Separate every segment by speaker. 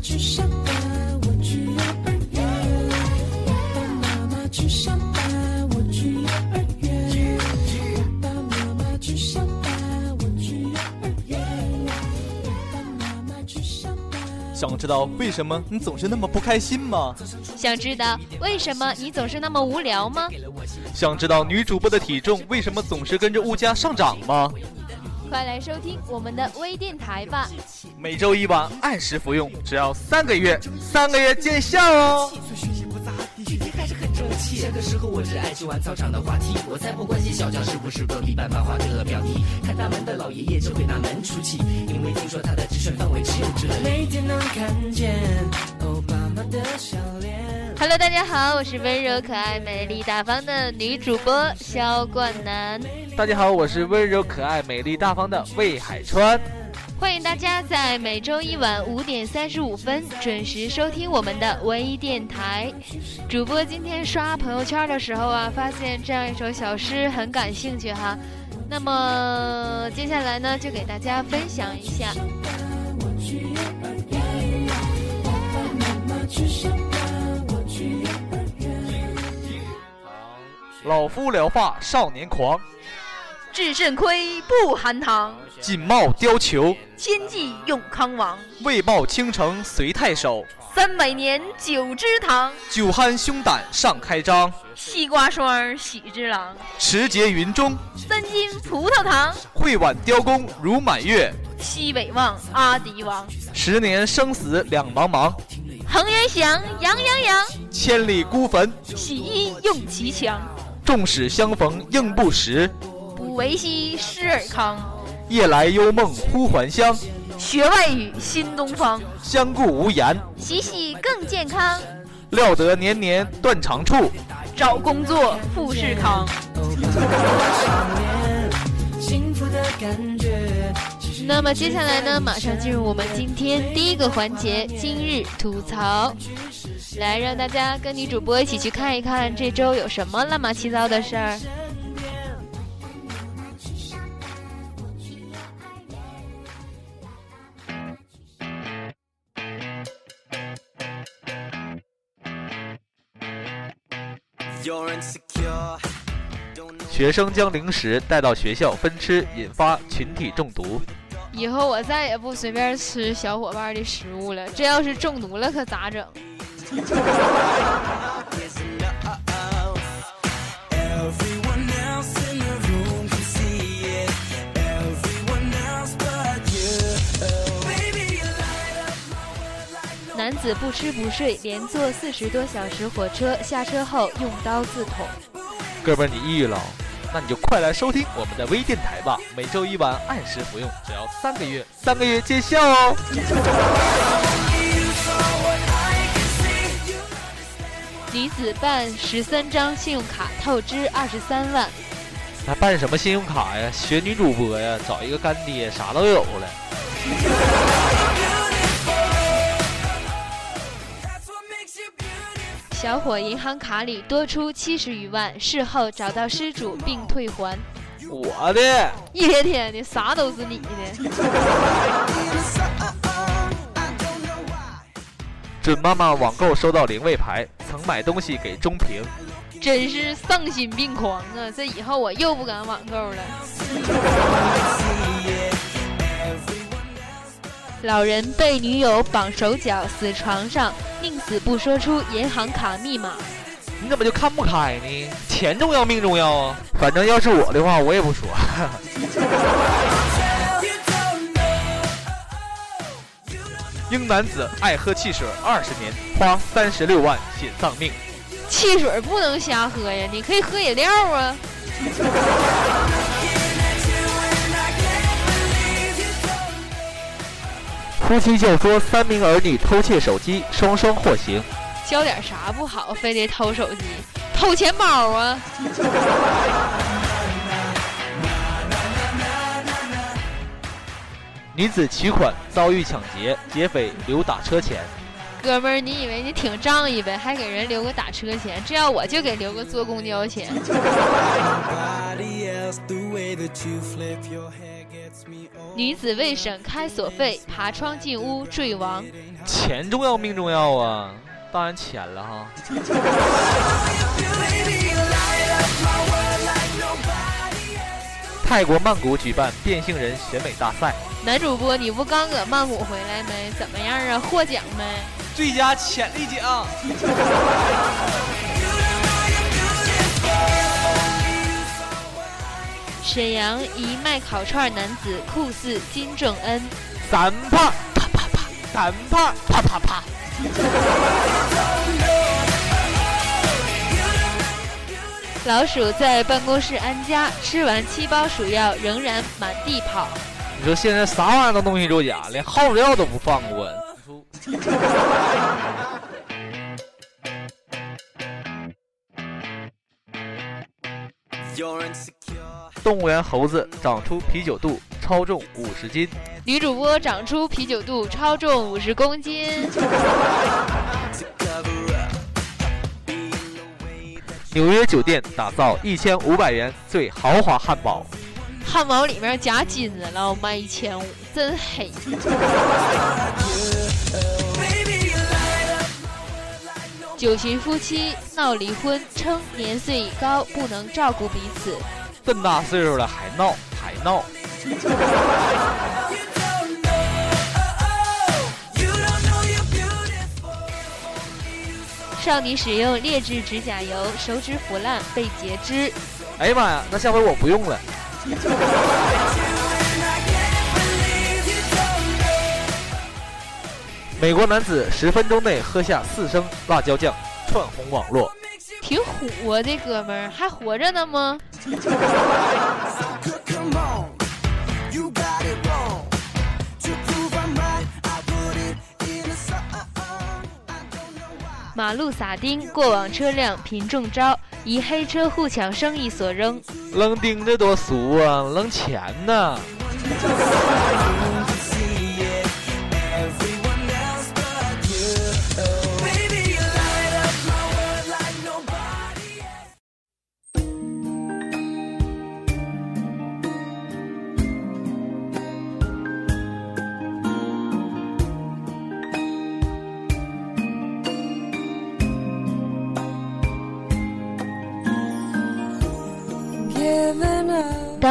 Speaker 1: 去上班，我去幼儿园。爸爸妈妈去上班，我去幼儿园。爸爸妈妈去上班，我去幼儿园。爸爸妈妈去上班。
Speaker 2: 想知道为什么你总是那么不开心吗？
Speaker 3: 想知道为什么你总是那么无聊吗？
Speaker 2: 想知道女主播的体重为什么总是跟着物价上涨吗？
Speaker 3: 快来收听我们的微电台吧！
Speaker 2: 每周一晚按时服用，只要三个月，三个月见效哦！
Speaker 4: 学习不咋地，学习还是很争气。下课时候我只爱去玩操场的滑梯，我才不关心小教室不是隔壁班漫画的表弟。看大门的老爷爷就会拿门出气，因为听说他的直选范围只有这里。
Speaker 1: 每天能看见欧巴马的笑脸。
Speaker 3: Hello，大家好，我是温柔可爱、美丽大方的女主播肖冠南，
Speaker 2: 大家好，我是温柔可爱、美丽大方的魏海川。
Speaker 3: 欢迎大家在每周一晚五点三十五分准时收听我们的微电台。主播今天刷朋友圈的时候啊，发现这样一首小诗很感兴趣哈。那么接下来呢，就给大家分享一下。
Speaker 2: 老夫聊发少年狂，
Speaker 3: 至肾亏不含糖，
Speaker 2: 锦帽貂裘，
Speaker 3: 千骑永康王。
Speaker 2: 为报倾城随太守。
Speaker 3: 三百年酒之堂，
Speaker 2: 酒酣胸胆尚开张，
Speaker 3: 西瓜霜喜之郎。
Speaker 2: 持节云中，
Speaker 3: 三斤葡萄糖，
Speaker 2: 会挽雕弓如满月。
Speaker 3: 西北望阿迪王。
Speaker 2: 十年生死两茫茫，
Speaker 3: 恒源祥，杨洋洋，
Speaker 2: 千里孤坟，
Speaker 3: 洗衣用其强。
Speaker 2: 纵使相逢应不识。
Speaker 3: 不为惜施尔康，
Speaker 2: 夜来幽梦忽还乡，
Speaker 3: 学外语新东方。
Speaker 2: 相顾无言。
Speaker 3: 洗洗更健康，
Speaker 2: 料得年年断肠处。
Speaker 3: 找工作富士康。那么接下来呢，马上进入我们今天第一个环节——今日吐槽。来，让大家跟女主播一起去看一看这周有什么乱码七糟的事儿。
Speaker 2: 学生将零食带到学校分吃，引发群体中毒。
Speaker 3: 以后我再也不随便吃小伙伴的食物了，这要是中毒了可咋整？男子不吃不睡，连坐四十多小时火车，下车后用刀自捅。
Speaker 2: 哥们儿，你抑郁了？那你就快来收听我们的微电台吧，每周一晚按时服用，只要三个月，三个月见效哦。
Speaker 3: 女子办十三张信用卡透支二十三万。
Speaker 2: 还办什么信用卡呀？学女主播呀，找一个干爹，啥都有了。
Speaker 3: 小伙银行卡里多出七十余万，事后找到失主并退还。
Speaker 2: 我的，
Speaker 3: 一天天的啥都是你的。
Speaker 2: 准妈妈网购收到灵位牌，曾买东西给中平。
Speaker 3: 真是丧心病狂啊！这以后我又不敢网购了。老人被女友绑手脚，死床上，宁死不说出银行卡密码。
Speaker 2: 你怎么就看不开呢？钱重要，命重要啊！反正要是我的话，我也不说。英男子爱喝汽水二十年，花三十六万险丧命。
Speaker 3: 汽水不能瞎喝呀，你可以喝饮料啊。
Speaker 2: 夫妻就说三名儿女偷窃手机，双双获刑。
Speaker 3: 教点啥不好，非得偷手机，偷钱包啊！
Speaker 2: 女子取款遭遇抢劫，劫匪留打车钱。
Speaker 3: 哥们儿，你以为你挺仗义呗，还给人留个打车钱？这要我就给留个坐公交钱。女子未审开锁费，爬窗进屋坠亡。
Speaker 2: 钱重要命重要啊，当然钱了哈。泰国曼谷举办变性人选美大赛，
Speaker 3: 男主播，你不刚搁曼谷回来没？怎么样啊？获奖没？
Speaker 2: 最佳潜力奖。
Speaker 3: 沈阳一卖烤串男子酷似金正恩。
Speaker 2: 三帕啪啪啪，三帕啪啪啪。
Speaker 3: 老鼠在办公室安家，吃完七包鼠药仍然满地跑。
Speaker 2: 你说现在啥玩意儿都东西作假，连耗子药都不放过。动物园猴子长出啤酒肚，超重五十斤。
Speaker 3: 女主播长出啤酒肚，超重五十公斤。
Speaker 2: 纽约酒店打造一千五百元最豪华汉堡。
Speaker 3: 汉堡里面夹金子了，卖一千五，真黑。九旬夫妻闹离婚，称年岁已高不能照顾彼此。
Speaker 2: 这么大岁数了还闹还闹，
Speaker 3: 少女使用劣质指甲油，手指腐烂被截肢。
Speaker 2: 哎呀妈呀，那下回我不用了。美国男子十分钟内喝下四升辣椒酱窜红网络。
Speaker 3: 挺虎啊这哥们儿还活着呢吗？马路撒丁过往车辆频中招疑黑车互抢生意所扔。
Speaker 2: 扔钉子多俗啊扔钱呢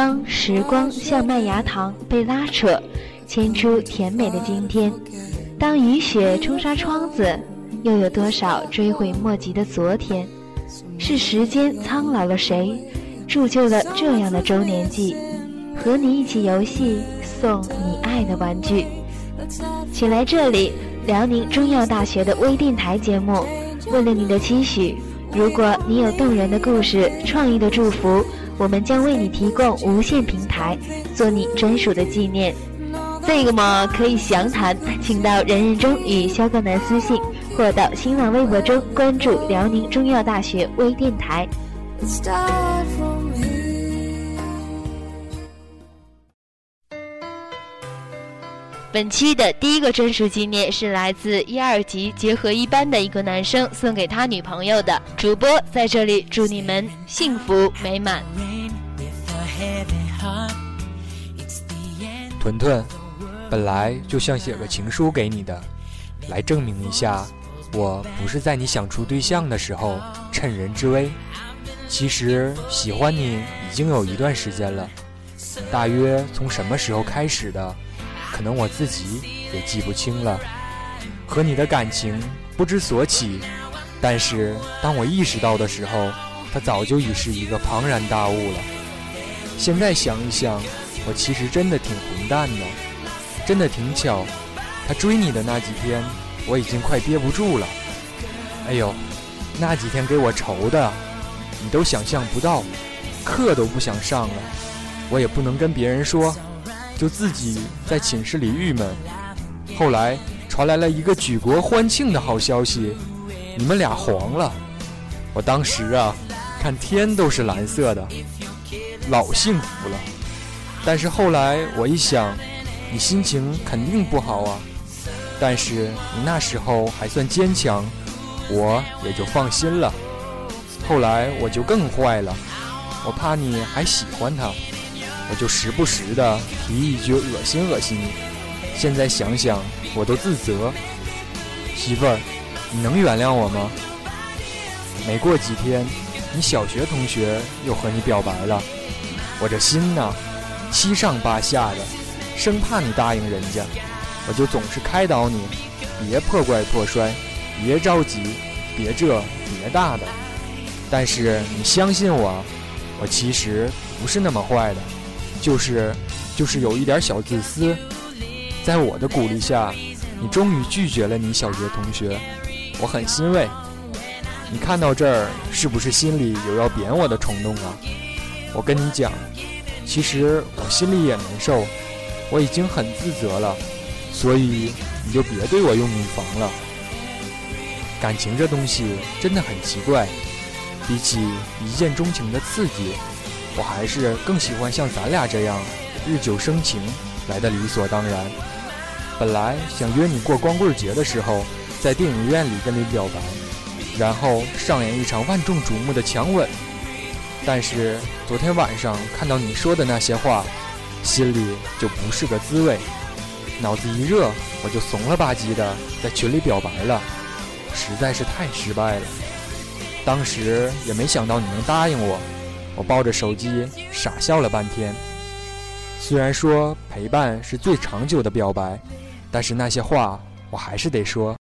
Speaker 3: 当时光像麦芽糖被拉扯，牵出甜美的今天；当雨雪冲刷窗子，又有多少追悔莫及的昨天？是时间苍老了谁，铸就了这样的周年记？和你一起游戏，送你爱的玩具。请来这里，辽宁中药大学的微电台节目。为了你的期许，如果你有动人的故事、创意的祝福，我们将为你提供无限平台，做你专属的纪念。这个嘛，可以详谈，请到人人中与肖克南私信，或到新浪微博中关注辽宁中药大学微电台。本期的第一个专属纪念是来自一二级结合一班的一个男生送给他女朋友的。主播在这里祝你们幸福美满。
Speaker 5: 屯屯，本来就想写个情书给你的，来证明一下，我不是在你想处对象的时候趁人之危。其实喜欢你已经有一段时间了，大约从什么时候开始的，可能我自己也记不清了。和你的感情不知所起，但是当我意识到的时候，它早就已是一个庞然大物了。现在想一想，我其实真的挺混蛋的，真的挺巧。他追你的那几天，我已经快憋不住了。哎呦，那几天给我愁的，你都想象不到，课都不想上了，我也不能跟别人说，就自己在寝室里郁闷。后来传来了一个举国欢庆的好消息，你们俩黄了。我当时啊，看天都是蓝色的，老幸福了。但是后来我一想，你心情肯定不好啊，但是你那时候还算坚强，我也就放心了。后来我就更坏了，我怕你还喜欢他，我就时不时的提一句恶心恶心你。现在想想，我都自责。媳妇儿，你能原谅我吗？没过几天，你小学同学又和你表白了，我这心呐，七上八下的，生怕你答应人家，我就总是开导你，别破罐破摔，别着急，别这别大的。但是你相信我，我其实不是那么坏的，就是就是有一点小自私。在我的鼓励下，你终于拒绝了你小学同学，我很欣慰。你看到这儿，是不是心里有要扁我的冲动啊？我跟你讲，其实我心里也难受，我已经很自责了，所以你就别对我用女房了。感情这东西真的很奇怪，比起一见钟情的刺激，我还是更喜欢像咱俩这样日久生情来的理所当然。本来想约你过光棍节的时候，在电影院里跟你表白。然后上演一场万众瞩目的强吻，但是昨天晚上看到你说的那些话，心里就不是个滋味，脑子一热我就怂了吧唧的在群里表白了，实在是太失败了。当时也没想到你能答应我，我抱着手机傻笑了半天。虽然说陪伴是最长久的表白，但是那些话我还是得说。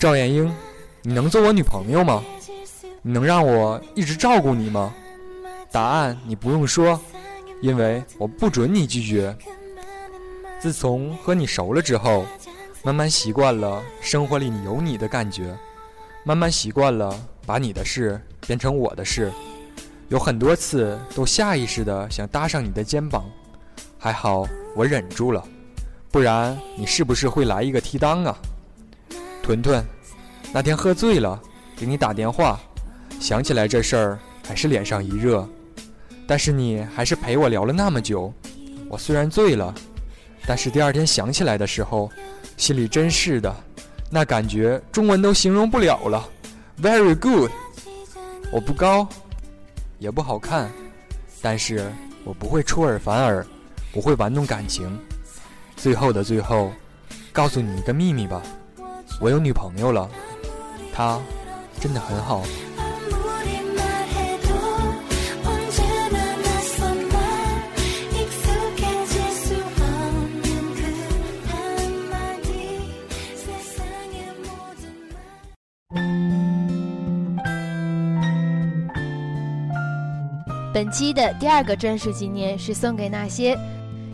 Speaker 5: 赵岩英，你能做我女朋友吗？你能让我一直照顾你吗？答案你不用说，因为我不准你拒绝。自从和你熟了之后，慢慢习惯了生活里有你的感觉，慢慢习惯了把你的事变成我的事，有很多次都下意识的想搭上你的肩膀，还好我忍住了，不然你是不是会来一个提裆啊？屯屯，那天喝醉了，给你打电话，想起来这事儿还是脸上一热，但是你还是陪我聊了那么久。我虽然醉了，但是第二天想起来的时候，心里真是的，那感觉中文都形容不了了。Very good，我不高，也不好看，但是我不会出尔反尔，不会玩弄感情。最后的最后，告诉你一个秘密吧，我有女朋友了她真的很好。
Speaker 3: 本期的第二个专属纪念是送给那些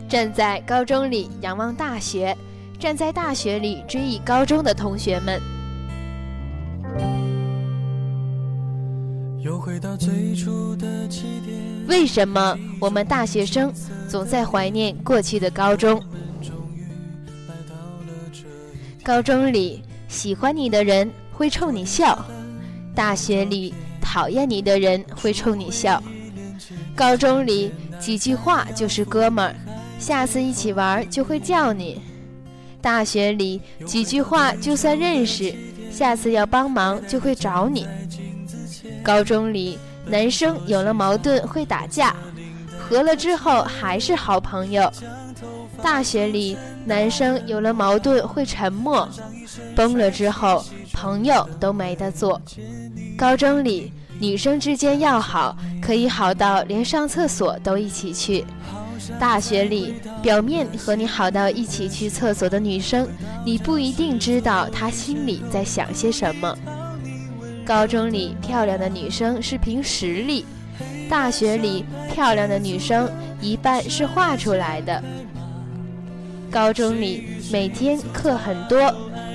Speaker 3: 站在高中里仰望大学站在大学里追忆高中的同学们。
Speaker 6: 又回到最初的起点。
Speaker 3: 为什么我们大学生总在怀念过去的高中？高中里喜欢你的人会冲你笑，大学里讨厌你的人会冲你笑。高中里几句话就是哥们儿，下次一起玩就会叫你。大学里几句话就算认识，下次要帮忙就会找你。高中里男生有了矛盾会打架，和了之后还是好朋友。大学里男生有了矛盾会沉默，崩了之后朋友都没得做。高中里女生之间要好，可以好到连上厕所都一起去。大学里表面和你好到一起去厕所的女生，你不一定知道她心里在想些什么。高中里漂亮的女生是凭实力，大学里漂亮的女生一半是画出来的。高中里每天课很多，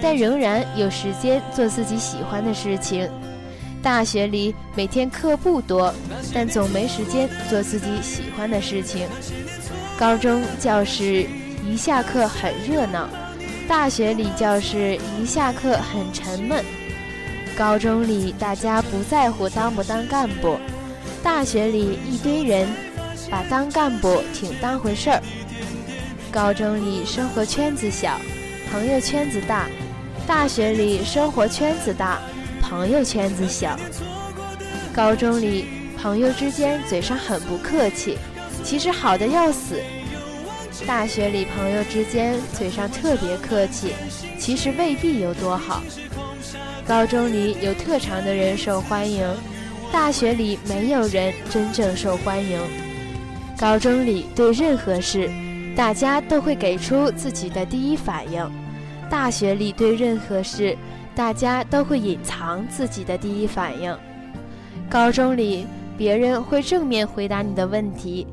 Speaker 3: 但仍然有时间做自己喜欢的事情。大学里每天课不多，但总没时间做自己喜欢的事情。高中教室一下课很热闹，大学里教室一下课很沉闷。高中里大家不在乎当不当干部，大学里一堆人把当干部挺当回事儿。高中里生活圈子小，朋友圈子大；大学里生活圈子大，朋友圈子小。高中里朋友之间嘴上很不客气，其实好的要死；大学里朋友之间嘴上特别客气，其实未必有多好。高中里有特长的人受欢迎，大学里没有人真正受欢迎。高中里对任何事，大家都会给出自己的第一反应；大学里对任何事，大家都会隐藏自己的第一反应。高中里别人会正面回答你的问题，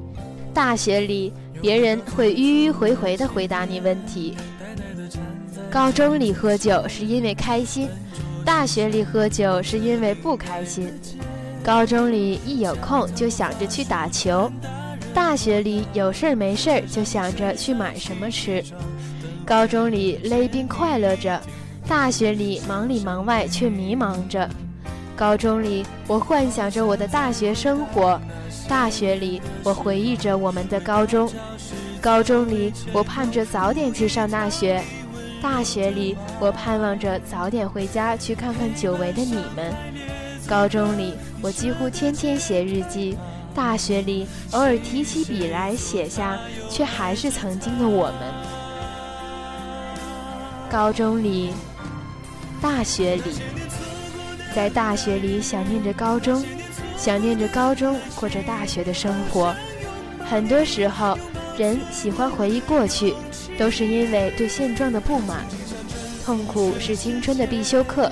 Speaker 3: 大学里别人会迂迂回回地回答你问题。高中里喝酒是因为开心。大学里喝酒是因为不开心，高中里一有空就想着去打球，大学里有事儿没事儿就想着去买什么吃。高中里勒兵快乐着，大学里忙里忙外却迷茫着。高中里我幻想着我的大学生活，大学里我回忆着我们的高中。高中里我盼着早点去上大学。大学里，我盼望着早点回家去看看久违的你们；高中里，我几乎天天写日记；大学里，偶尔提起笔来写下，却还是曾经的我们。高中里，大学里，在大学里想念着高中，想念着高中过着大学的生活。很多时候，人喜欢回忆过去。都是因为对现状的不满，痛苦是青春的必修课，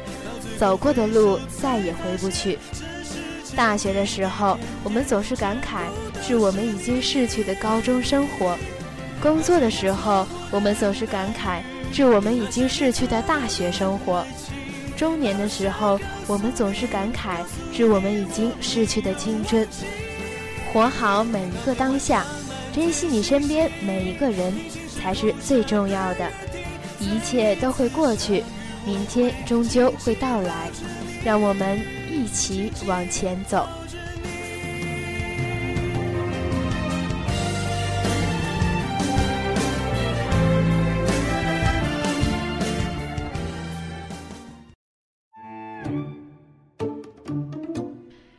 Speaker 3: 走过的路再也回不去。大学的时候，我们总是感慨是我们已经逝去的高中生活；工作的时候，我们总是感慨致我们已经逝去的大学生活；中年的时候，我们总是感慨致我们已经逝去的青春。活好每一个当下，珍惜你身边每一个人。才是最重要的，一切都会过去，明天终究会到来，让我们一起往前走。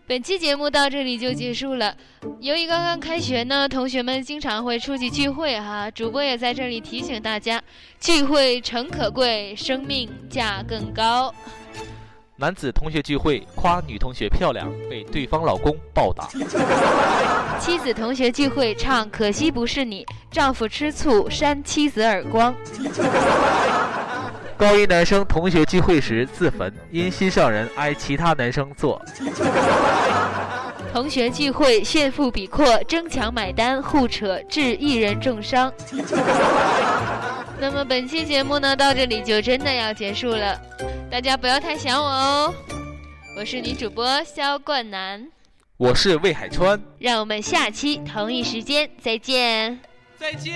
Speaker 7: 本期节目到这里就结束了。由于刚刚开学呢，同学们经常会出去聚会哈。主播也在这里提醒大家，聚会诚可贵，生命价更高。
Speaker 2: 男子同学聚会夸女同学漂亮，被对方老公暴打。
Speaker 7: 妻子同学聚会唱可惜不是你，丈夫吃醋扇妻子耳光。
Speaker 2: 高一男生同学聚会时自焚，因心上人挨其他男生坐。
Speaker 7: 同学聚会炫富比阔，争抢买单互扯，致一人重伤。那么本期节目呢，到这里就真的要结束了，大家不要太想我哦。我是女主播肖冠南，
Speaker 2: 我是魏海川，
Speaker 7: 让我们下期同一时间再见。
Speaker 2: 再见。